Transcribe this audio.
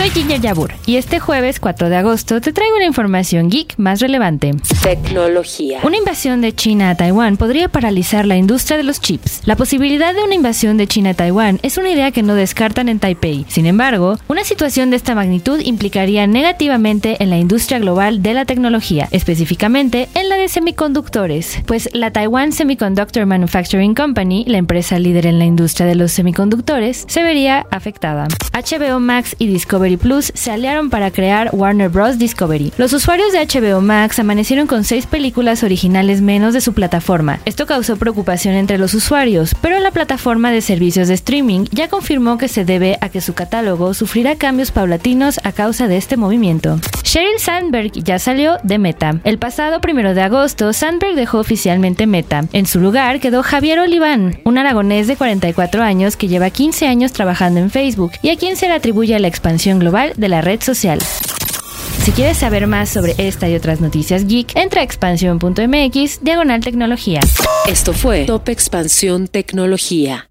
Soy Ginger Yabur y este jueves 4 de agosto te traigo la información geek más relevante. Tecnología. Una invasión de China a Taiwán podría paralizar la industria de los chips. La posibilidad de una invasión de China a Taiwán es una idea que no descartan en Taipei. Sin embargo, una situación de esta magnitud implicaría negativamente en la industria global de la tecnología, específicamente en la de semiconductores, pues la Taiwan Semiconductor Manufacturing Company, la empresa líder en la industria de los semiconductores, se vería afectada. HBO Max y Plus se aliaron para crear Warner Bros. Discovery. Los usuarios de HBO Max amanecieron con seis películas originales menos de su plataforma. Esto causó preocupación entre los usuarios, pero la plataforma de servicios de streaming ya confirmó que se debe a que su catálogo sufrirá cambios paulatinos a causa de este movimiento. Sheryl Sandberg ya salió de Meta. El pasado primero de agosto, Sandberg dejó oficialmente Meta. En su lugar quedó Javier Oliván, un aragonés de 44 años que lleva 15 años trabajando en Facebook y a quien se le atribuye la expansión global de la red social. Si quieres saber más sobre esta y otras noticias geek, entra a expansión.mx diagonal tecnología. Esto fue Top Expansión Tecnología.